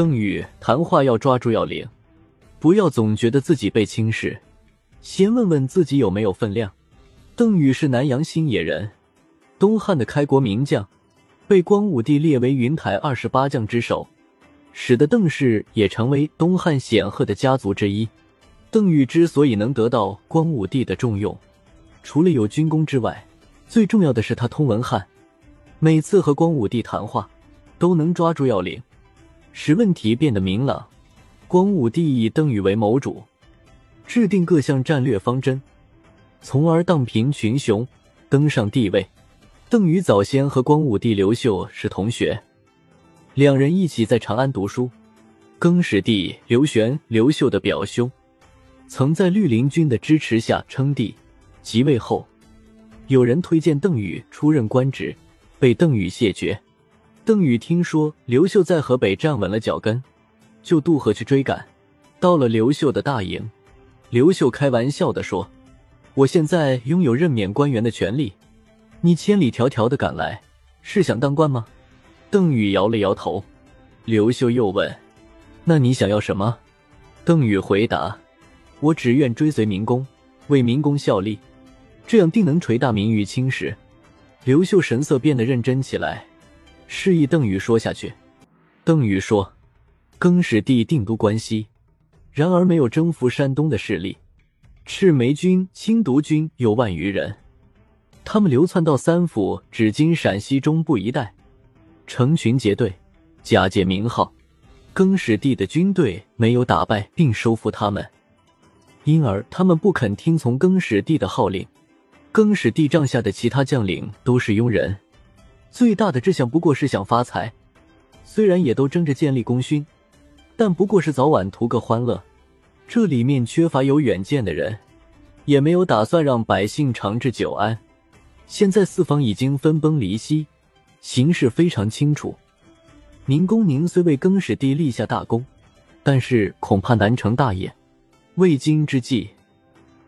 邓禹谈话要抓住要领，不要总觉得自己被轻视，先问问自己有没有分量。邓禹是南阳新野人，东汉的开国名将，被光武帝列为云台二十八将之首，使得邓氏也成为东汉显赫的家族之一。邓禹之所以能得到光武帝的重用，除了有军功之外，最重要的是他通文翰，每次和光武帝谈话，都能抓住要领，使问题变得明朗。光武帝以邓禹为谋主，制定各项战略方针，从而荡平群雄，登上帝位。邓禹早先和光武帝刘秀是同学，两人一起在长安读书。更始帝刘玄，刘秀的表兄。曾在绿林军的支持下称帝，即位后，有人推荐邓禹出任官职，被邓禹谢绝。邓禹听说刘秀在河北站稳了脚跟，就渡河去追赶。到了刘秀的大营，刘秀开玩笑的说：“我现在拥有任免官员的权利，你千里迢迢的赶来，是想当官吗？”邓禹摇了摇头。刘秀又问：“那你想要什么？”邓禹回答。我只愿追随明公，为明公效力，这样定能垂大明于青史。刘秀神色变得认真起来，示意邓禹说下去。邓禹说：“更始帝定都关西，然而没有征服山东的势力。赤眉军、青毒军有万余人，他们流窜到三府（指今陕西中部一带），成群结队，假借名号。更始帝的军队没有打败并收服他们。”因而他们不肯听从更始帝的号令。更始帝帐下的其他将领都是庸人，最大的志向不过是想发财。虽然也都争着建立功勋，但不过是早晚图个欢乐。这里面缺乏有远见的人，也没有打算让百姓长治久安。现在四方已经分崩离析，形势非常清楚。明公宁虽为更始帝立下大功，但是恐怕难成大业。未今之计，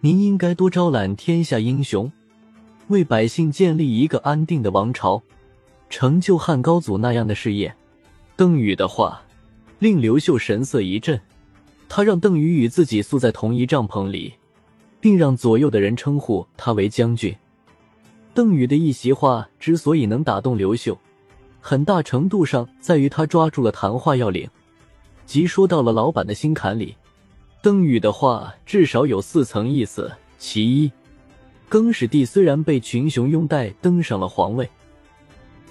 您应该多招揽天下英雄，为百姓建立一个安定的王朝，成就汉高祖那样的事业。邓禹的话令刘秀神色一震，他让邓禹与自己宿在同一帐篷里，并让左右的人称呼他为将军。邓禹的一席话之所以能打动刘秀，很大程度上在于他抓住了谈话要领，即说到了老板的心坎里。邓禹的话至少有四层意思：其一，更始帝虽然被群雄拥戴登上了皇位，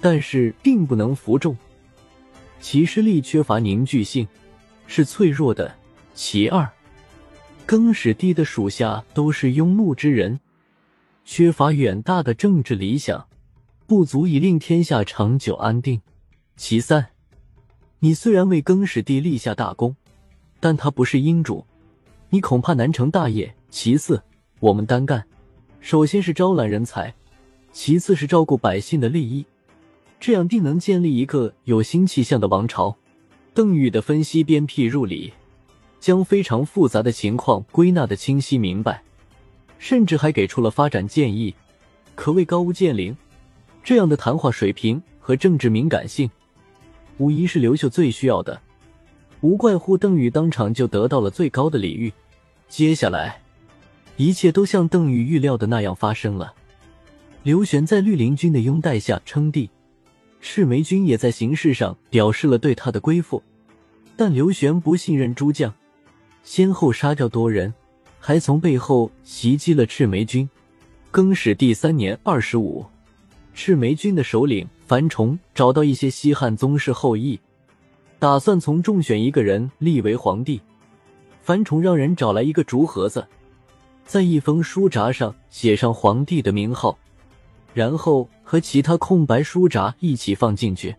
但是并不能服众，其势力缺乏凝聚性，是脆弱的；其二，更始帝的属下都是庸碌之人，缺乏远大的政治理想，不足以令天下长久安定；其三，你虽然为更始帝立下大功，但他不是英主。你恐怕难成大业。其次，我们单干，首先是招揽人才，其次是照顾百姓的利益，这样定能建立一个有新气象的王朝。邓禹的分析鞭辟入里，将非常复杂的情况归纳的清晰明白，甚至还给出了发展建议，可谓高屋建瓴。这样的谈话水平和政治敏感性，无疑是刘秀最需要的。无怪乎邓禹当场就得到了最高的礼遇。接下来，一切都像邓禹预料的那样发生了。刘玄在绿林军的拥戴下称帝，赤眉军也在形式上表示了对他的归附。但刘玄不信任诸将，先后杀掉多人，还从背后袭击了赤眉军。更始第三年二十五，赤眉军的首领樊崇找到一些西汉宗室后裔，打算从中选一个人立为皇帝。樊崇让人找来一个竹盒子，在一封书札上写上皇帝的名号，然后和其他空白书札一起放进去。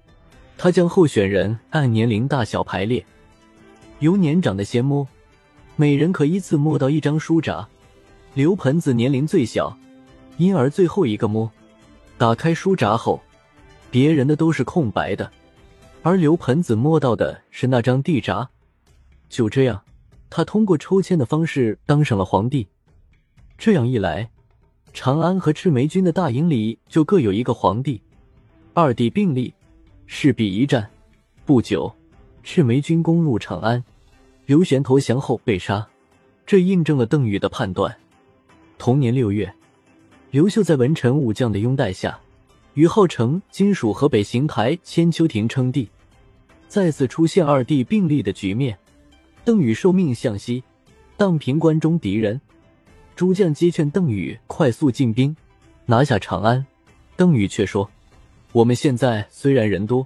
他将候选人按年龄大小排列，由年长的先摸，每人可依次摸到一张书札。刘盆子年龄最小，因而最后一个摸。打开书札后，别人的都是空白的，而刘盆子摸到的是那张地札。就这样。他通过抽签的方式当上了皇帝，这样一来，长安和赤眉军的大营里就各有一个皇帝，二帝并立，势必一战。不久，赤眉军攻入长安，刘玄投降后被杀，这印证了邓禹的判断。同年六月，刘秀在文臣武将的拥戴下，与号称金属河北邢台千秋亭称帝，再次出现二帝并立的局面。邓禹受命向西，荡平关中敌人，诸将皆劝邓禹快速进兵，拿下长安。邓禹却说：“我们现在虽然人多。”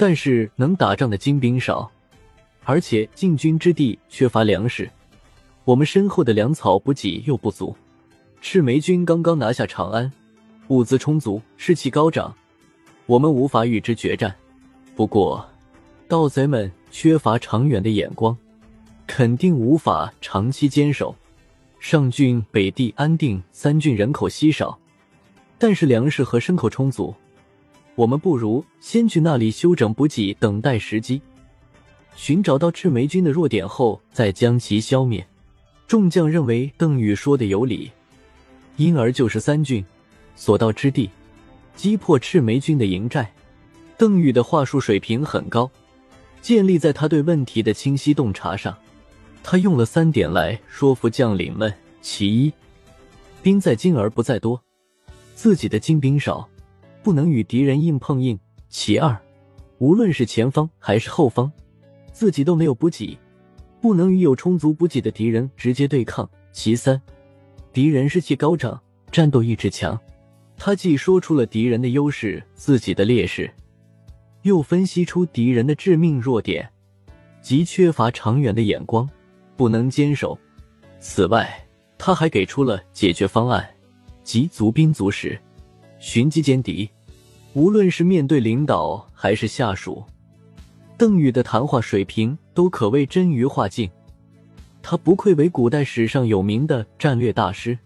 但是能打仗的精兵少，而且进军之地缺乏粮食，我们身后的粮草补给又不足。赤眉军刚刚拿下长安，物资充足，士气高涨，我们无法与之决战。不过，盗贼们缺乏长远的眼光，肯定无法长期坚守。上郡、北地、安定三郡人口稀少，但是粮食和牲口充足。我们不如先去那里休整补给，等待时机，寻找到赤眉军的弱点后，再将其消灭。众将认为邓禹说的有理，因而就是三郡所到之地，击破赤眉军的营寨。邓禹的话术水平很高，建立在他对问题的清晰洞察上。他用了三点来说服将领们：其一，兵在精而不在多，自己的精兵少。不能与敌人硬碰硬。其二，无论是前方还是后方，自己都没有补给，不能与有充足补给的敌人直接对抗。其三，敌人士气高涨，战斗意志强。他既说出了敌人的优势，自己的劣势，又分析出敌人的致命弱点，即缺乏长远的眼光，不能坚守。此外，他还给出了解决方案，即足兵足食，寻机歼敌。无论是面对领导还是下属，邓禹的谈话水平都可谓臻于化境。他不愧为古代史上有名的战略大师。